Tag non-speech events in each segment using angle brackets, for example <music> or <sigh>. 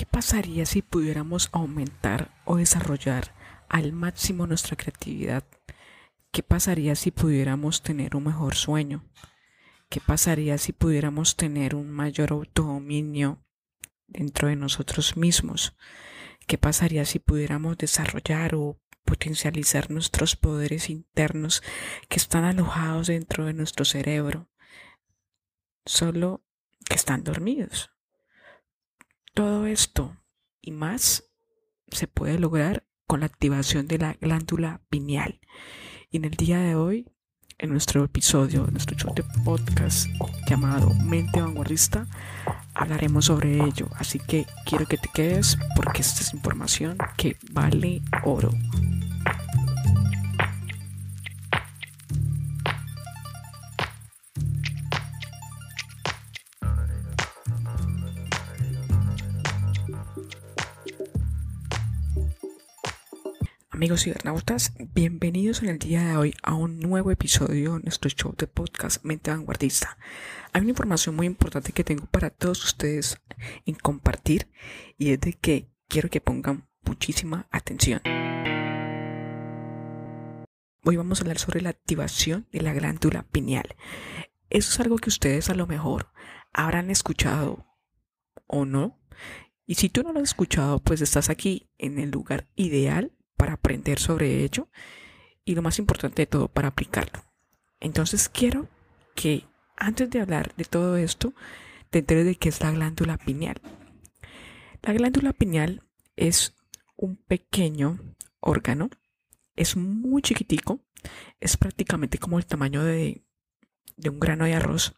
¿Qué pasaría si pudiéramos aumentar o desarrollar al máximo nuestra creatividad? ¿Qué pasaría si pudiéramos tener un mejor sueño? ¿Qué pasaría si pudiéramos tener un mayor autodominio dentro de nosotros mismos? ¿Qué pasaría si pudiéramos desarrollar o potencializar nuestros poderes internos que están alojados dentro de nuestro cerebro? Solo que están dormidos. Todo esto y más se puede lograr con la activación de la glándula pineal. Y en el día de hoy, en nuestro episodio, en nuestro show de podcast llamado Mente Vanguardista, hablaremos sobre ello. Así que quiero que te quedes porque esta es información que vale oro. Amigos cibernautas, bienvenidos en el día de hoy a un nuevo episodio de nuestro show de podcast Mente Vanguardista. Hay una información muy importante que tengo para todos ustedes en compartir y es de que quiero que pongan muchísima atención. Hoy vamos a hablar sobre la activación de la glándula pineal. Eso es algo que ustedes a lo mejor habrán escuchado o no. Y si tú no lo has escuchado, pues estás aquí en el lugar ideal para aprender sobre ello y lo más importante de todo, para aplicarlo. Entonces quiero que antes de hablar de todo esto, te enteres de qué es la glándula pineal. La glándula pineal es un pequeño órgano, es muy chiquitico, es prácticamente como el tamaño de, de un grano de arroz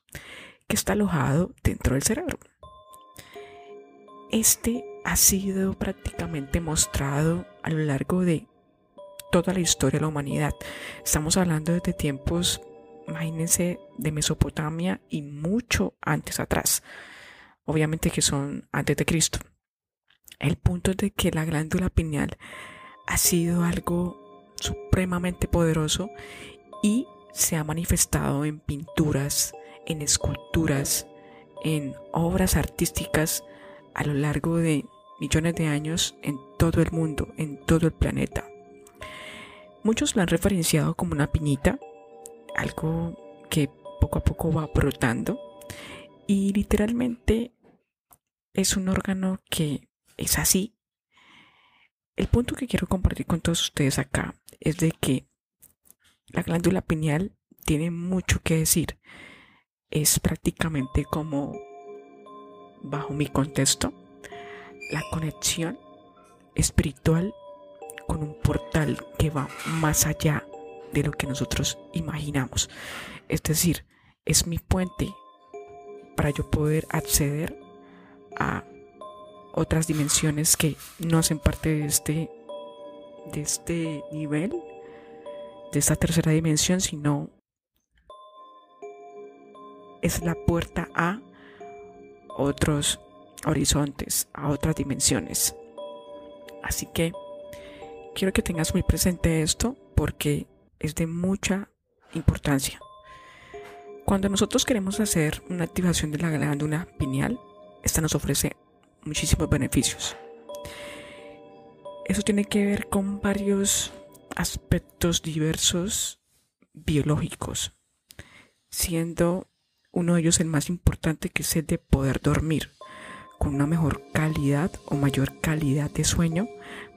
que está alojado dentro del cerebro. Este ha sido prácticamente mostrado a lo largo de toda la historia de la humanidad. Estamos hablando desde tiempos, imagínense, de Mesopotamia y mucho antes atrás. Obviamente que son antes de Cristo. El punto es de que la glándula pineal ha sido algo supremamente poderoso y se ha manifestado en pinturas, en esculturas, en obras artísticas a lo largo de millones de años en todo el mundo, en todo el planeta. Muchos lo han referenciado como una piñita, algo que poco a poco va brotando y literalmente es un órgano que es así. El punto que quiero compartir con todos ustedes acá es de que la glándula pineal tiene mucho que decir. Es prácticamente como, bajo mi contexto, la conexión espiritual con un portal que va más allá de lo que nosotros imaginamos. Es decir, es mi puente para yo poder acceder a otras dimensiones que no hacen parte de este de este nivel de esta tercera dimensión sino es la puerta a otros horizontes, a otras dimensiones. Así que quiero que tengas muy presente esto porque es de mucha importancia. Cuando nosotros queremos hacer una activación de la glándula pineal, esta nos ofrece muchísimos beneficios. Eso tiene que ver con varios aspectos diversos biológicos, siendo uno de ellos el más importante que es el de poder dormir con una mejor calidad o mayor calidad de sueño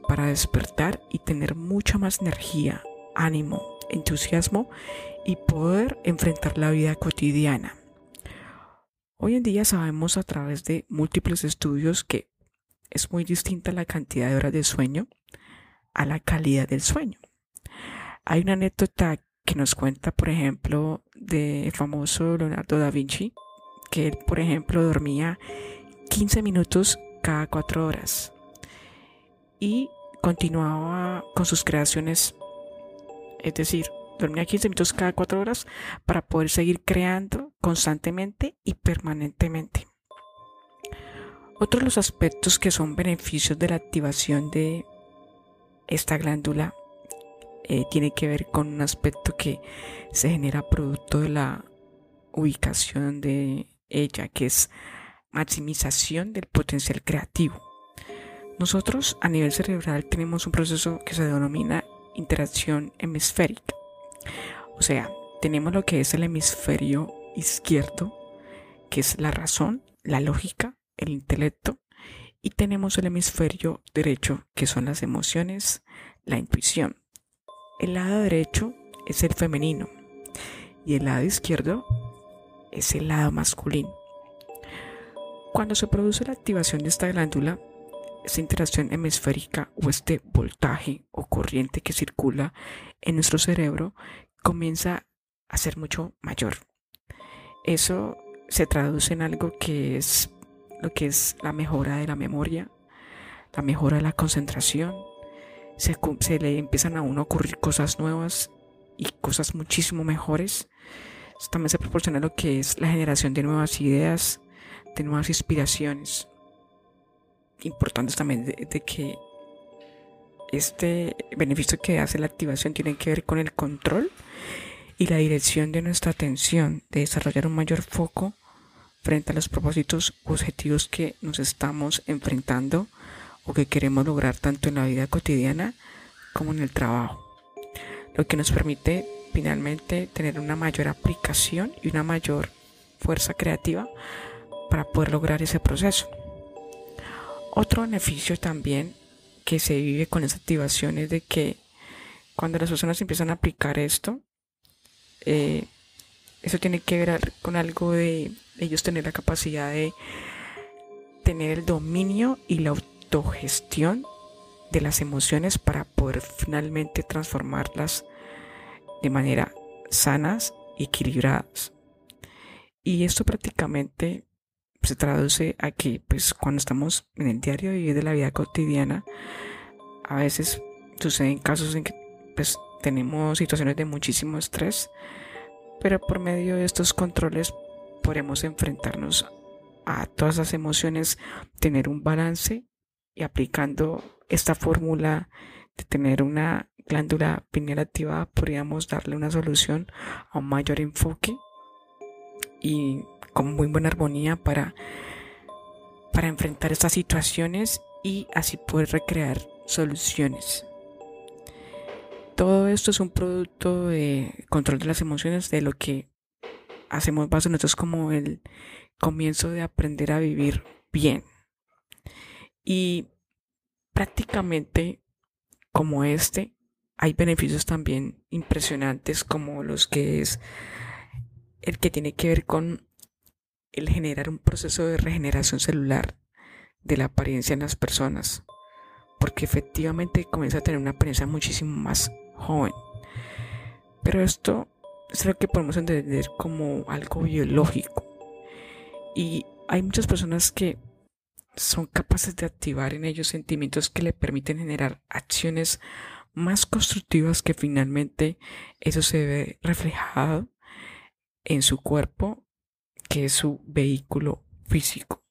para despertar y tener mucha más energía, ánimo, entusiasmo y poder enfrentar la vida cotidiana. Hoy en día sabemos a través de múltiples estudios que es muy distinta la cantidad de horas de sueño a la calidad del sueño. Hay una anécdota que nos cuenta, por ejemplo, del famoso Leonardo da Vinci, que él, por ejemplo, dormía 15 minutos cada 4 horas y continuaba con sus creaciones, es decir, dormía 15 minutos cada 4 horas para poder seguir creando constantemente y permanentemente. Otro de los aspectos que son beneficios de la activación de esta glándula eh, tiene que ver con un aspecto que se genera producto de la ubicación de ella, que es maximización del potencial creativo. Nosotros a nivel cerebral tenemos un proceso que se denomina interacción hemisférica. O sea, tenemos lo que es el hemisferio izquierdo, que es la razón, la lógica, el intelecto, y tenemos el hemisferio derecho, que son las emociones, la intuición. El lado derecho es el femenino y el lado izquierdo es el lado masculino. Cuando se produce la activación de esta glándula, esta interacción hemisférica o este voltaje o corriente que circula en nuestro cerebro comienza a ser mucho mayor. Eso se traduce en algo que es lo que es la mejora de la memoria, la mejora de la concentración. Se, se le empiezan a uno a ocurrir cosas nuevas y cosas muchísimo mejores. También se proporciona lo que es la generación de nuevas ideas, de nuevas inspiraciones. Importantes también de, que este beneficio que hace la activación tiene que ver con el control y la dirección de nuestra atención, de desarrollar un mayor foco frente a los propósitos objetivos que nos estamos enfrentando o que queremos lograr tanto en la vida cotidiana como en el trabajo, lo que nos permite finalmente tener una mayor aplicación y una mayor fuerza creativa para poder lograr ese proceso. Otro beneficio también que se vive con esa activación es de que cuando las personas empiezan a aplicar esto, eh, eso tiene que ver con algo de ellos tener la capacidad de tener el dominio y la autogestión de las emociones para poder finalmente transformarlas de manera sanas y equilibradas. Y esto prácticamente se traduce a que pues cuando estamos en el diario vivir de la vida cotidiana, a veces suceden casos en que pues tenemos situaciones de muchísimo estrés, pero por medio de estos controles podemos enfrentarnos a todas las emociones, tener un balance y aplicando esta fórmula de tener una glándula pineal activada podríamos darle una solución a un mayor enfoque y con muy buena armonía para, para enfrentar estas situaciones y así poder recrear soluciones. Todo esto es un producto de control de las emociones, de lo que hacemos base nosotros como el comienzo de aprender a vivir bien. Y prácticamente como este, hay beneficios también impresionantes como los que es el que tiene que ver con el generar un proceso de regeneración celular de la apariencia en las personas, porque efectivamente comienza a tener una apariencia muchísimo más joven. Pero esto es lo que podemos entender como algo biológico. Y hay muchas personas que son capaces de activar en ellos sentimientos que le permiten generar acciones más constructivas que finalmente eso se ve reflejado en su cuerpo, que es su vehículo físico.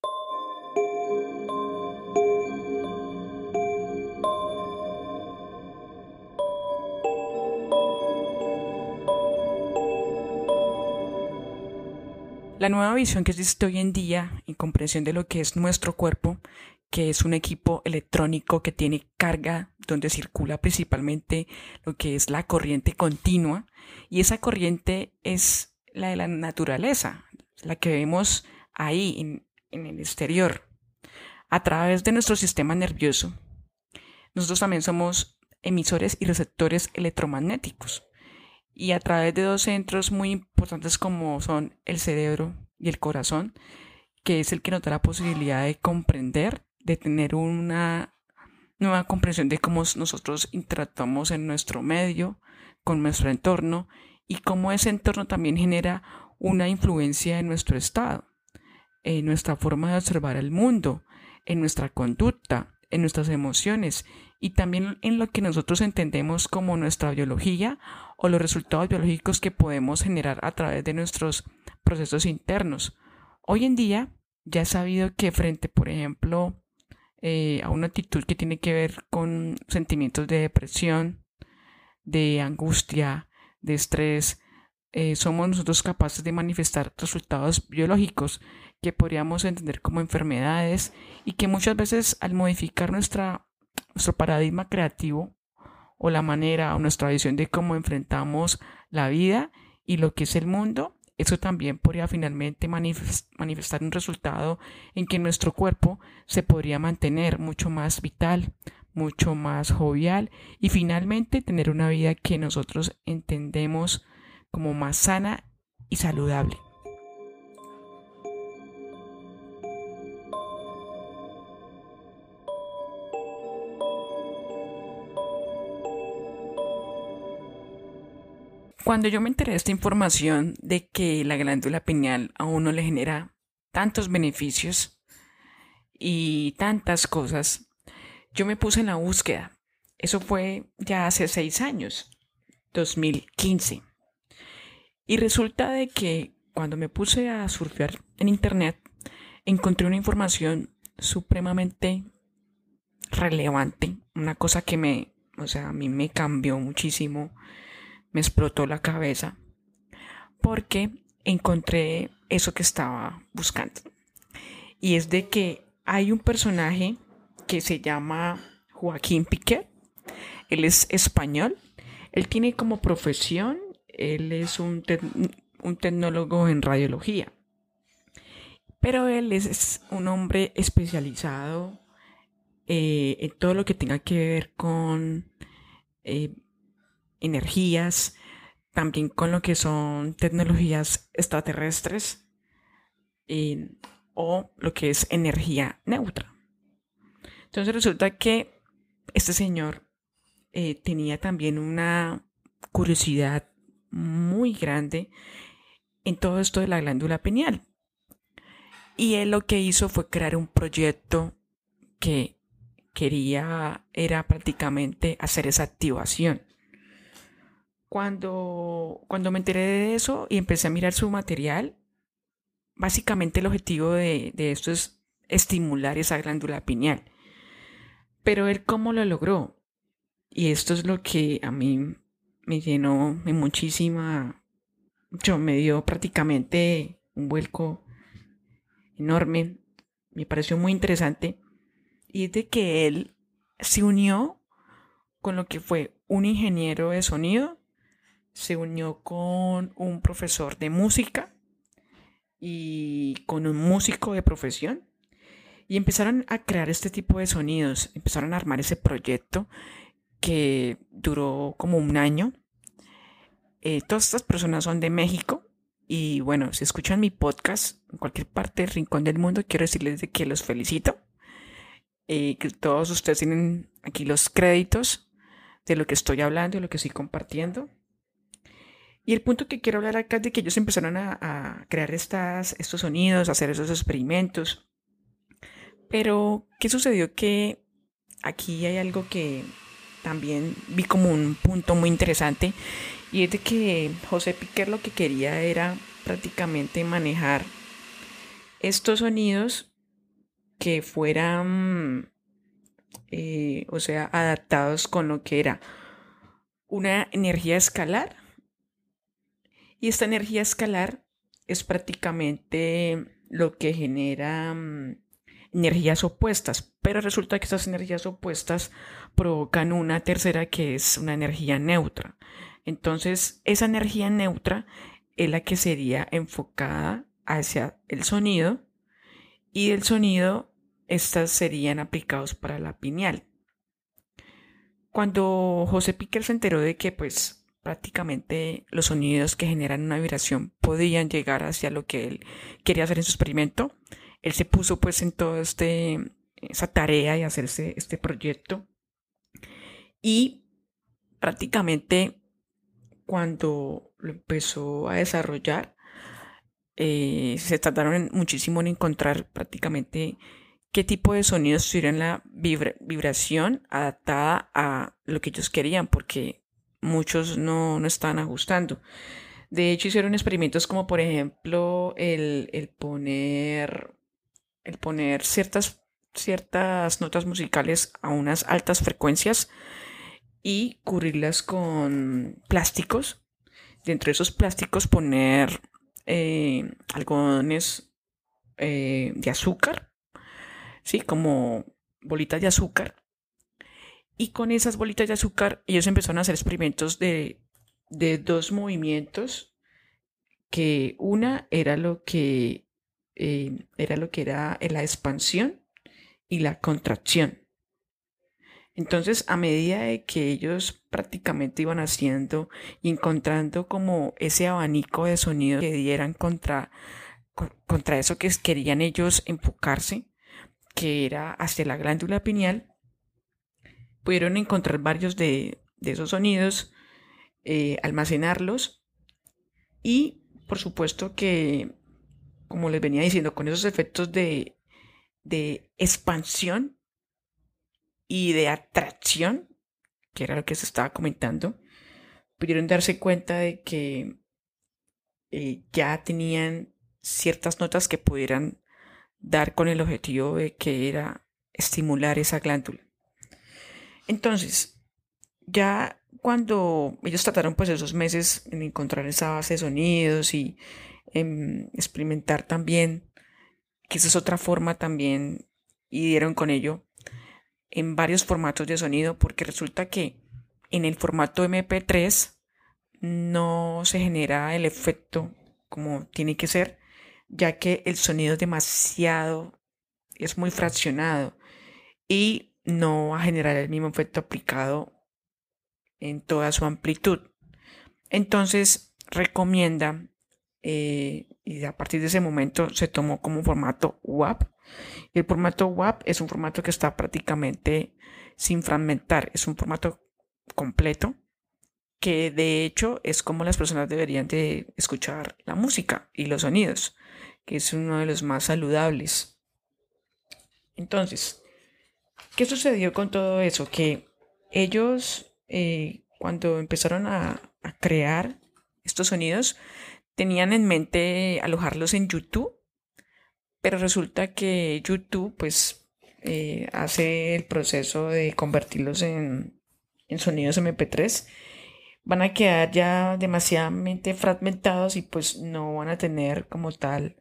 La nueva visión que existe hoy en día en comprensión de lo que es nuestro cuerpo, que es un equipo electrónico que tiene carga donde circula principalmente lo que es la corriente continua y esa corriente es la de la naturaleza, la que vemos ahí en, en el exterior, a través de nuestro sistema nervioso. Nosotros también somos emisores y receptores electromagnéticos y a través de dos centros muy importantes como son el cerebro y el corazón, que es el que nos da la posibilidad de comprender, de tener una nueva comprensión de cómo nosotros interactuamos en nuestro medio, con nuestro entorno y cómo ese entorno también genera una influencia en nuestro estado, en nuestra forma de observar el mundo, en nuestra conducta, en nuestras emociones y también en lo que nosotros entendemos como nuestra biología o los resultados biológicos que podemos generar a través de nuestros procesos internos. Hoy en día ya he sabido que frente, por ejemplo, eh, a una actitud que tiene que ver con sentimientos de depresión, de angustia, de estrés, eh, somos nosotros capaces de manifestar resultados biológicos que podríamos entender como enfermedades y que muchas veces al modificar nuestra, nuestro paradigma creativo o la manera o nuestra visión de cómo enfrentamos la vida y lo que es el mundo, eso también podría finalmente manifestar un resultado en que nuestro cuerpo se podría mantener mucho más vital, mucho más jovial y finalmente tener una vida que nosotros entendemos como más sana y saludable. Cuando yo me enteré de esta información de que la glándula pineal a uno le genera tantos beneficios y tantas cosas, yo me puse en la búsqueda. Eso fue ya hace seis años, 2015. Y resulta de que cuando me puse a surfear en internet, encontré una información supremamente relevante, una cosa que me, o sea, a mí me cambió muchísimo me explotó la cabeza porque encontré eso que estaba buscando. Y es de que hay un personaje que se llama Joaquín Piquet. Él es español. Él tiene como profesión, él es un, un tecnólogo en radiología. Pero él es un hombre especializado eh, en todo lo que tenga que ver con eh, energías, también con lo que son tecnologías extraterrestres o lo que es energía neutra. Entonces resulta que este señor eh, tenía también una curiosidad muy grande en todo esto de la glándula pineal. Y él lo que hizo fue crear un proyecto que quería, era prácticamente hacer esa activación. Cuando, cuando me enteré de eso y empecé a mirar su material, básicamente el objetivo de, esto es estimular esa glándula pineal. Pero él cómo lo logró. Y esto es lo que a mí me llenó muchísima... Yo me dio prácticamente un vuelco enorme. Me pareció muy interesante. Y es de que él se unió con lo que fue un ingeniero de sonido se unió con un profesor de música y con un músico de profesión y empezaron a crear este tipo de sonidos, empezaron a armar ese proyecto que duró como un año. Eh, todas estas personas son de México y bueno, si escuchan mi podcast en cualquier parte del rincón del mundo, quiero decirles de que los felicito. Eh, que todos ustedes tienen aquí los créditos de lo que estoy hablando y lo que estoy compartiendo. Y el punto que quiero hablar acá es de que ellos empezaron a, crear estas, estos sonidos, a hacer esos experimentos. Pero, ¿qué sucedió? Que aquí hay algo que también vi como un punto muy interesante y es de que José Piquer lo que quería era prácticamente manejar estos sonidos que fueran, eh, o sea, adaptados con lo que era una energía escalar. Y esta energía escalar es prácticamente lo que genera mm, energías opuestas, pero resulta que estas energías opuestas provocan una tercera que es una energía neutra. Entonces, esa energía neutra es la que sería enfocada hacia el sonido y el sonido estas serían aplicados para la pineal. Cuando José Piquer se enteró de que pues prácticamente los sonidos que generan una vibración podían llegar hacia lo que él quería hacer en su experimento. Él se puso pues en toda este, esa tarea y hacerse este proyecto. Y prácticamente cuando lo empezó a desarrollar, eh, se trataron muchísimo en encontrar prácticamente qué tipo de sonidos tuvieran la vibración adaptada a lo que ellos querían, porque muchos no, no están ajustando. De hecho, hicieron experimentos como por ejemplo el, poner, el poner ciertas, ciertas notas musicales a unas altas frecuencias y cubrirlas con plásticos. Dentro de esos plásticos poner eh, algodones eh, de azúcar, ¿sí? Como bolitas de azúcar. Y con esas bolitas de azúcar ellos empezaron a hacer experimentos de, de dos movimientos, que una era lo que, era, lo que era la expansión y la contracción. Entonces, a medida de que ellos prácticamente iban haciendo y encontrando como ese abanico de sonidos que dieran contra, contra eso que querían ellos enfocarse, que era hacia la glándula pineal, pudieron encontrar varios de, esos sonidos, eh, almacenarlos y, por supuesto que, como les venía diciendo, con esos efectos de, de expansión y de atracción, que era lo que se estaba comentando, pudieron darse cuenta de que eh, ya tenían ciertas notas que pudieran dar con el objetivo de que era estimular esa glándula. Entonces, ya cuando ellos trataron pues esos meses en encontrar esa base de sonidos y en experimentar también, que esa es otra forma también, y dieron con ello en varios formatos de sonido, porque resulta que en el formato MP3 no se genera el efecto como tiene que ser, ya que el sonido es demasiado, es muy fraccionado y no va a generar el mismo efecto aplicado en toda su amplitud. Entonces recomienda, eh, y a partir de ese momento se tomó como formato WAP. El formato WAP es un formato que está prácticamente sin fragmentar, es un formato completo que de hecho es como las personas deberían de escuchar la música y los sonidos, que es uno de los más saludables. Entonces, ¿qué sucedió con todo eso? Que ellos, eh, cuando empezaron a, crear estos sonidos, tenían en mente alojarlos en YouTube, pero resulta que YouTube, pues, eh, hace el proceso de convertirlos en, en sonidos MP3 van a quedar ya demasiadamente fragmentados y pues no van a tener como tal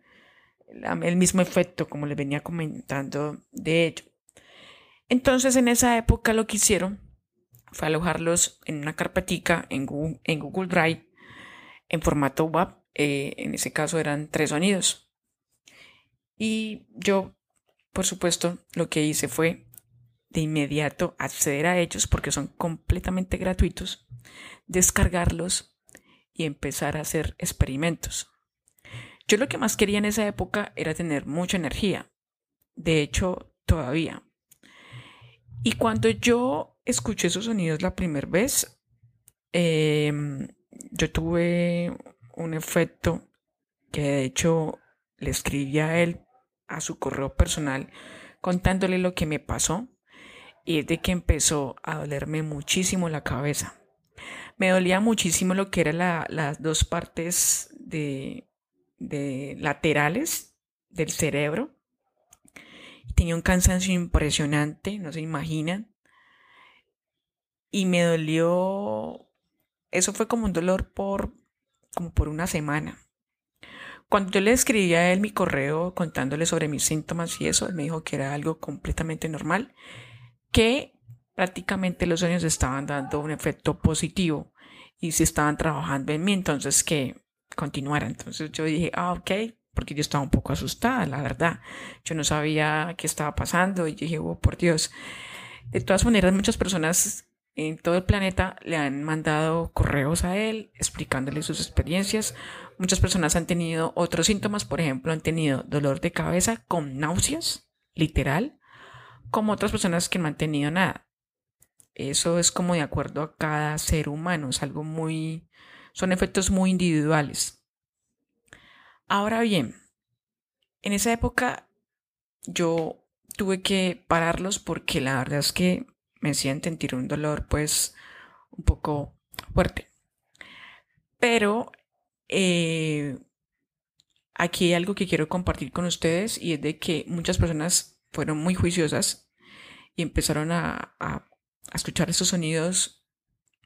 el mismo efecto como les venía comentando de ello. Entonces en esa época lo que hicieron fue alojarlos en una carpetica en Google, Drive en formato WAP. Eh, en ese caso eran tres sonidos. Y yo, por supuesto, lo que hice fue de inmediato acceder a ellos porque son completamente gratuitos descargarlos y empezar a hacer experimentos. Yo lo que más quería en esa época era tener mucha energía. De hecho, todavía. Y cuando yo escuché esos sonidos la primera vez, em, yo tuve un efecto que de hecho le escribí a él a su correo personal contándole lo que me pasó y es de que empezó a dolerme muchísimo la cabeza me dolía muchísimo lo que eran las dos partes de, laterales del cerebro. Tenía un cansancio impresionante, no se imaginan. Y me dolió, eso fue como un dolor por, como por una semana. Cuando yo le escribí a él mi correo contándole sobre mis síntomas y eso, él me dijo que era algo completamente normal, que prácticamente los sueños estaban dando un efecto positivo y se estaban trabajando en mí, entonces que continuara. Entonces yo dije, ah, ok, porque yo estaba un poco asustada, la verdad. Yo no sabía qué estaba pasando y dije, oh, por Dios. De todas maneras, muchas personas en todo el planeta le han mandado correos a él explicándole sus experiencias. Muchas personas han tenido otros síntomas, por ejemplo, han tenido dolor de cabeza con náuseas, literal, como otras personas que no han tenido nada. Eso es como de acuerdo a cada ser humano, es algo muy, son efectos muy individuales. Ahora bien, en esa época yo tuve que pararlos porque la verdad es que me hacían sentir un dolor pues un poco fuerte. Pero eh, aquí hay algo que quiero compartir con ustedes y es de que muchas personas fueron muy juiciosas y empezaron a, a a escuchar esos sonidos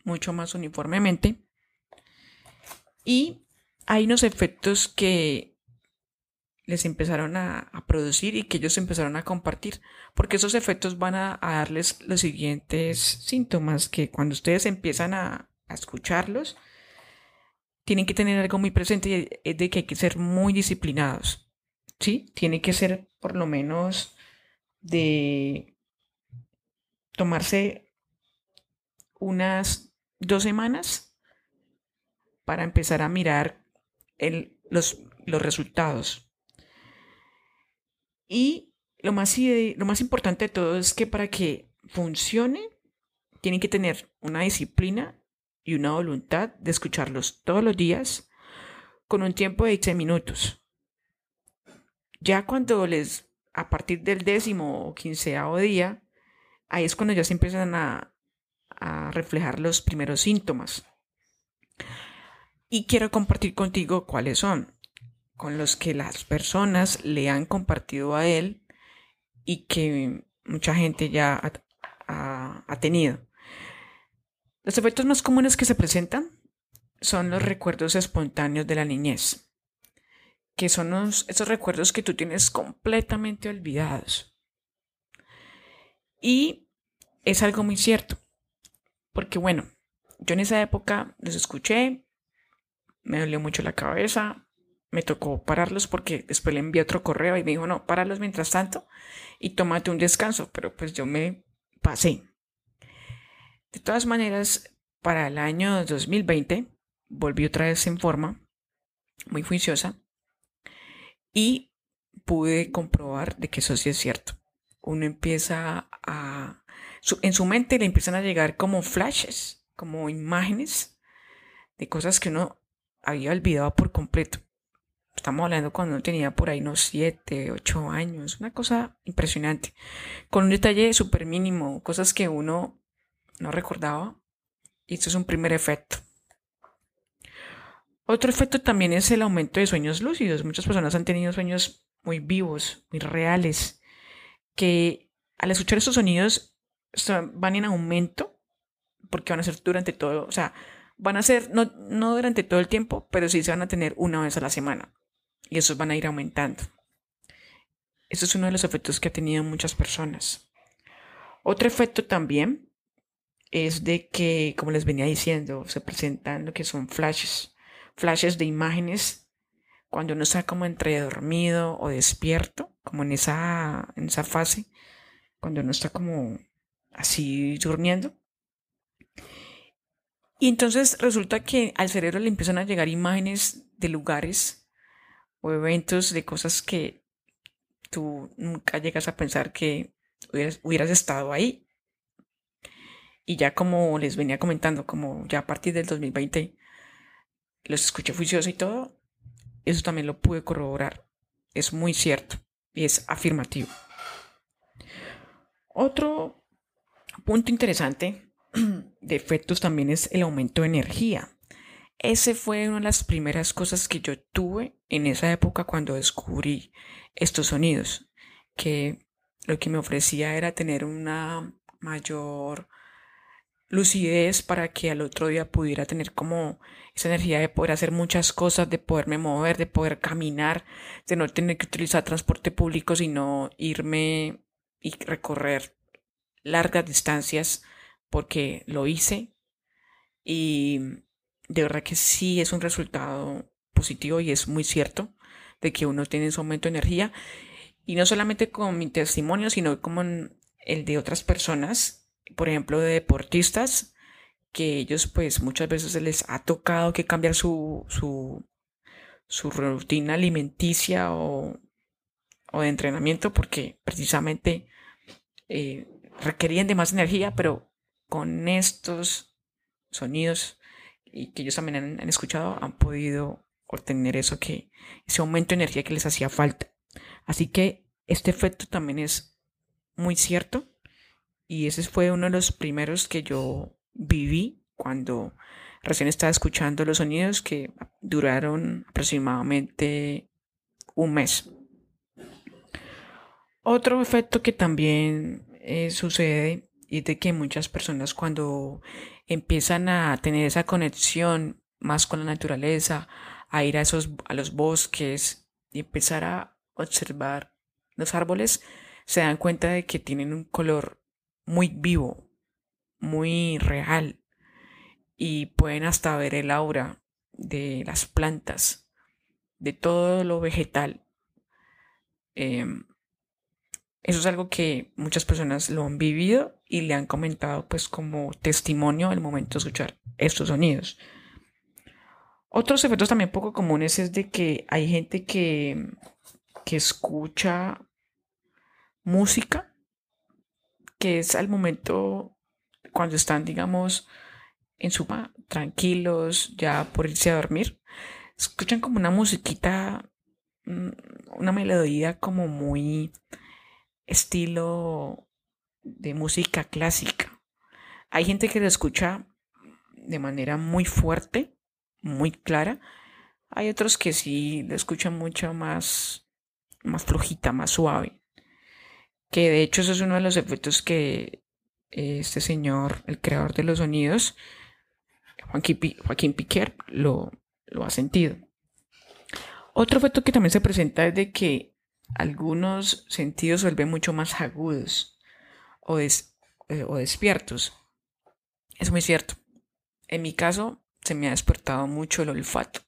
mucho más uniformemente. Y hay unos efectos que les empezaron a, producir y que ellos empezaron a compartir, porque esos efectos van a, darles los siguientes síntomas que cuando ustedes empiezan a, a escucharlos, tienen que tener algo muy presente, es de que hay que ser muy disciplinados, ¿sí? Tiene que ser por lo menos de tomarse unas dos semanas para empezar a mirar el, los, los resultados. Y lo más, lo más importante de todo es que para que funcione, tienen que tener una disciplina y una voluntad de escucharlos todos los días con un tiempo de 10 minutos. Ya cuando les, a partir del décimo o quinceavo día, ahí es cuando ya se empiezan a, a reflejar los primeros síntomas. Y quiero compartir contigo cuáles son, con los que las personas le han compartido a él y que mucha gente ya ha, tenido. Los efectos más comunes que se presentan son los recuerdos espontáneos de la niñez, que son esos recuerdos que tú tienes completamente olvidados. Y es algo muy cierto, porque bueno, yo en esa época los escuché, me dolió mucho la cabeza, me tocó pararlos porque después le envié otro correo y me dijo, no, páralos mientras tanto y tómate un descanso, pero pues yo me pasé. De todas maneras, para el año 2020 volví otra vez en forma, muy juiciosa, y pude comprobar de que eso sí es cierto. Uno empieza a... en su mente le empiezan a llegar como flashes, como imágenes de cosas que uno había olvidado por completo. Estamos hablando cuando tenía por ahí unos 7, 8 años, una cosa impresionante, con un detalle súper mínimo, cosas que uno no recordaba. Y esto es un primer efecto. Otro efecto también es el aumento de sueños lúcidos. Muchas personas han tenido sueños muy vivos, muy reales, que al escuchar estos sonidos van en aumento, porque van a ser durante todo, o sea, van a ser no, no durante todo el tiempo, pero sí se van a tener una vez a la semana. Y esos van a ir aumentando. Eso es uno de los efectos que ha tenido muchas personas. Otro efecto también es de que, como les venía diciendo, se presentan lo que son flashes, flashes de imágenes cuando uno está como entre dormido o despierto, como en esa, en esa fase, cuando uno está como así durmiendo. Y entonces resulta que al cerebro le empiezan a llegar imágenes de lugares o eventos de cosas que tú nunca llegas a pensar que hubieras estado ahí y ya como les venía comentando, como ya a partir del 2020 los escuché juicioso y todo, eso también lo pude corroborar. Es muy cierto y es afirmativo. Otro punto interesante <clears throat> de efectos también es el aumento de energía. Ese fue una de las primeras cosas que yo tuve en esa época cuando descubrí estos sonidos, que lo que me ofrecía era tener una mayor lucidez para que al otro día pudiera tener como esa energía de poder hacer muchas cosas, de poderme mover, de poder caminar, de no tener que utilizar transporte público, sino irme y recorrer largas distancias porque lo hice. Y de verdad que sí es un resultado positivo y es muy cierto de que uno tiene en su momento energía. Y no solamente con mi testimonio, sino como el de otras personas por ejemplo, de deportistas, que ellos pues muchas veces les ha tocado que cambiar su, su, su rutina alimenticia o, o, de entrenamiento porque precisamente eh, requerían de más energía, pero con estos sonidos y que ellos también han, escuchado han podido obtener eso que ese aumento de energía que les hacía falta. Así que este efecto también es muy cierto y ese fue uno de los primeros que yo viví cuando recién estaba escuchando los sonidos que duraron aproximadamente un mes. Otro efecto que también eh, sucede es de que muchas personas cuando empiezan a tener esa conexión más con la naturaleza, a ir a esos a los bosques y empezar a observar los árboles, se dan cuenta de que tienen un color muy vivo, muy real, y pueden hasta ver el aura de las plantas, de todo lo vegetal. Em, eso es algo que muchas personas lo han vivido y le han comentado pues como testimonio el momento de escuchar estos sonidos. Otros efectos también poco comunes es de que hay gente que, que escucha música, que es al momento cuando están, digamos, en su tranquilos, ya por irse a dormir, escuchan como una musiquita, mm, una melodía como muy estilo de música clásica. Hay gente que lo escucha de manera muy fuerte, muy clara. Hay otros que sí lo escuchan mucho más, más flojita, más suave. Que de hecho eso es uno de los efectos que este señor, el creador de los sonidos, Joaquín, Piquer, lo ha sentido. Otro efecto que también se presenta es de que algunos sentidos se vuelven mucho más agudos o, eh, o despiertos. Es muy cierto. En mi caso, se me ha despertado mucho el olfato.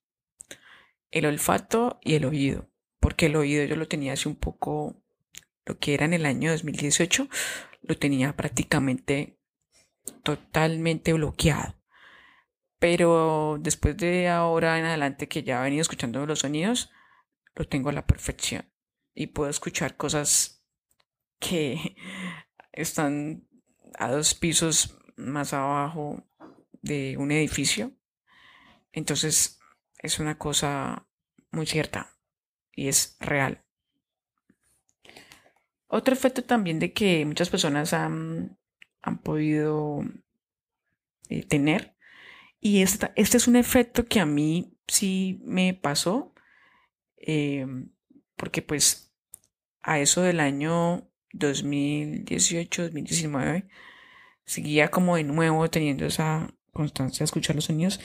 El olfato y el oído. Porque el oído yo lo tenía hace un poco, lo que era en el año 2018, lo tenía prácticamente totalmente bloqueado. Pero después de ahora en adelante que ya he venido escuchando los sonidos, lo tengo a la perfección. Y puedo escuchar cosas que <laughs> están a dos pisos más abajo de un edificio. Entonces es una cosa muy cierta y es real. Otro efecto también de que muchas personas han, han podido eh, tener y este es un efecto que a mí sí me pasó, eh, porque pues a eso del año 2018, 2019, seguía como de nuevo teniendo esa constancia de escuchar los sonidos.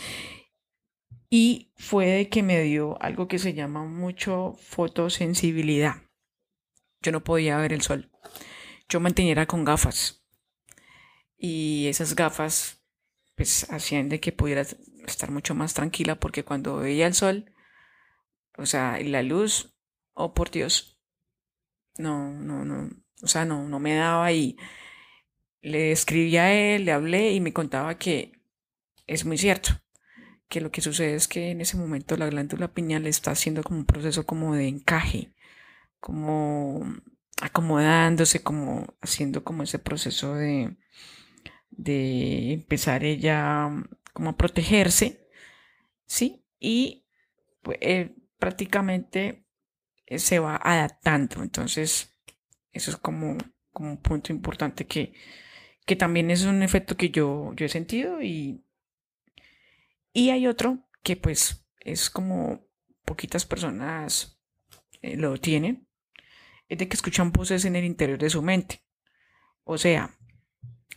Y fue de que me dio algo que se llama mucho fotosensibilidad. Yo no podía ver el sol. Yo mantenía con gafas. Y esas gafas pues hacían de que pudiera estar mucho más tranquila porque cuando veía el sol, o sea, la luz, oh por Dios, no, no, no, o sea, no, no me daba y le escribí a él, le hablé y me contaba que es muy cierto, que lo que sucede es que en ese momento la glándula pineal está haciendo como un proceso como de encaje, como acomodándose, como haciendo como ese proceso de, de empezar ella como a protegerse, ¿sí? Y pues, eh, prácticamente se va adaptando. Entonces, eso es como, como un punto importante que, que también es un efecto que yo, yo he sentido y, y hay otro que pues es como poquitas personas eh, lo tienen, es de que escuchan voces en el interior de su mente. O sea,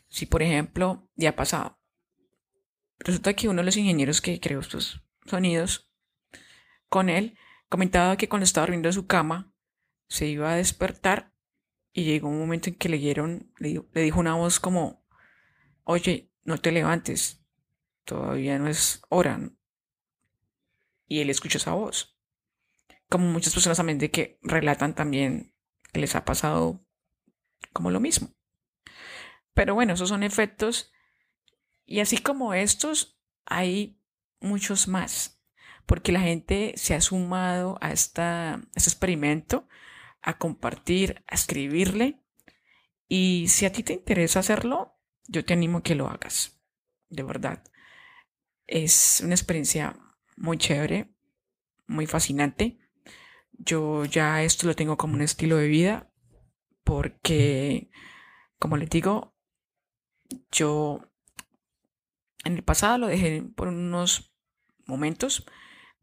si, por ejemplo, ya ha pasado, resulta que uno de los ingenieros que creó estos sonidos, con él, comentaba que cuando estaba durmiendo en su cama, se iba a despertar y llegó un momento en que le, dieron, le, dijo una voz como, oye, no te levantes, todavía no es hora. Y él escuchó esa voz. Como muchas personas también de que relatan también que les ha pasado como lo mismo. Pero bueno, esos son efectos. Y así como estos, hay muchos más. Porque la gente se ha sumado a, esta, este experimento, a compartir, a escribirle. Y si a ti te interesa hacerlo, yo te animo a que lo hagas. De verdad. Es una experiencia muy chévere, muy fascinante. Yo ya esto lo tengo como un estilo de vida porque, como les digo, yo en el pasado lo dejé por unos momentos,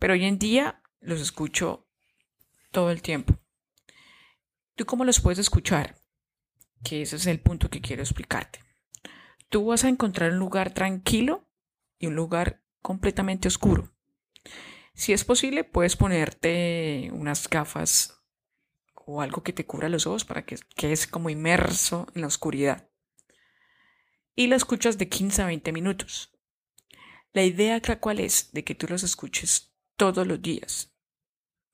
pero hoy en día los escucho todo el tiempo. ¿Tú cómo los puedes escuchar? Que ese es el punto que quiero explicarte. Tú vas a encontrar un lugar tranquilo y un lugar completamente oscuro. Si es posible, puedes ponerte unas gafas o algo que te cubra los ojos para que quedes como inmerso en la oscuridad. Y lo escuchas de 15 a 20 minutos. La idea cuál es de que tú los escuches todos los días,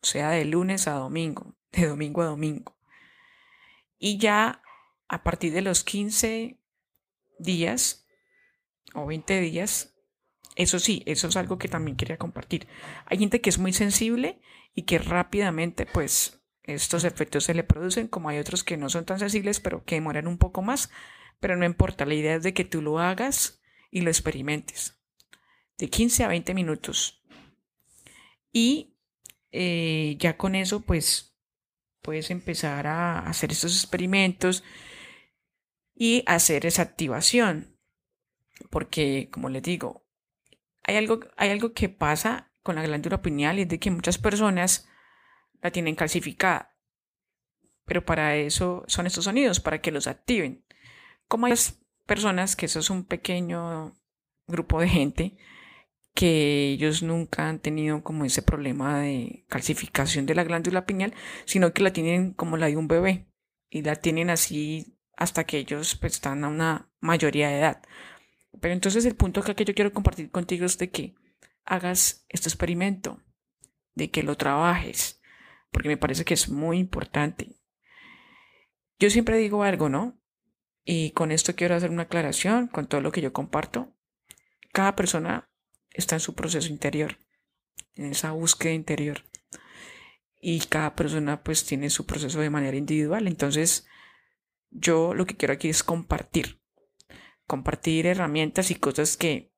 o sea, de lunes a domingo, de domingo a domingo. Y ya a partir de los 15 días o 20 días, eso sí, eso es algo que también quería compartir. Hay gente que es muy sensible y que rápidamente pues estos efectos se le producen, como hay otros que no son tan sensibles, pero que demoran un poco más, pero no importa, la idea es de que tú lo hagas y lo experimentes. De 15 a 20 minutos. Y eh, ya con eso pues puedes empezar a hacer estos experimentos y hacer esa activación. Porque, como les digo, hay algo, hay algo que pasa con la glándula pineal y es de que muchas personas la tienen calcificada. Pero para eso son estos sonidos, para que los activen. Como hay personas, que eso es un pequeño grupo de gente, que ellos nunca han tenido como ese problema de calcificación de la glándula pineal, sino que la tienen como la de un bebé y la tienen así hasta que ellos pues, están a una mayoría de edad. Pero entonces el punto que yo quiero compartir contigo es de que hagas este experimento, de que lo trabajes, porque me parece que es muy importante. Yo siempre digo algo, ¿no? Y con esto quiero hacer una aclaración con todo lo que yo comparto. Cada persona está en su proceso interior, en esa búsqueda interior. Y cada persona pues tiene su proceso de manera individual. Entonces, yo lo que quiero aquí es compartir. Compartir herramientas y cosas que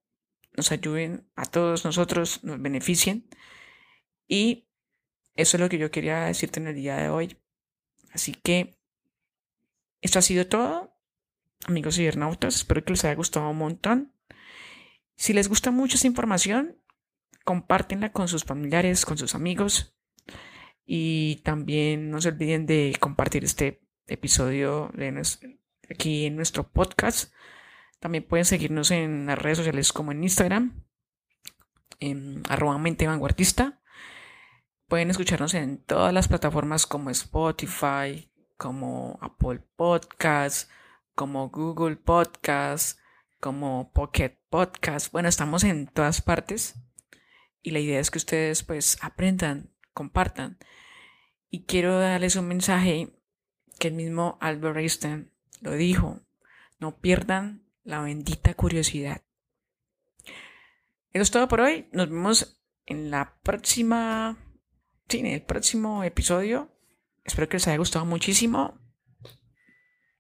nos ayuden a todos nosotros, nos beneficien. Y eso es lo que yo quería decirte en el día de hoy. Así que esto ha sido todo, amigos cibernautas. Espero que les haya gustado un montón. Si les gusta mucho esta información, compártenla con sus familiares, con sus amigos. Y también no se olviden de compartir este episodio aquí en nuestro podcast. También pueden seguirnos en las redes sociales como en Instagram, en arroba mente vanguardista. Pueden escucharnos en todas las plataformas como Spotify, como Apple Podcasts, como Google Podcasts, como Pocket Podcast. Bueno, estamos en todas partes y la idea es que ustedes pues aprendan, compartan. Y quiero darles un mensaje que el mismo Albert Einstein lo dijo. No pierdan la bendita curiosidad. Eso es todo por hoy. Nos vemos en la próxima. Sí, en el próximo episodio. Espero que les haya gustado muchísimo.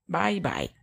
Bye bye.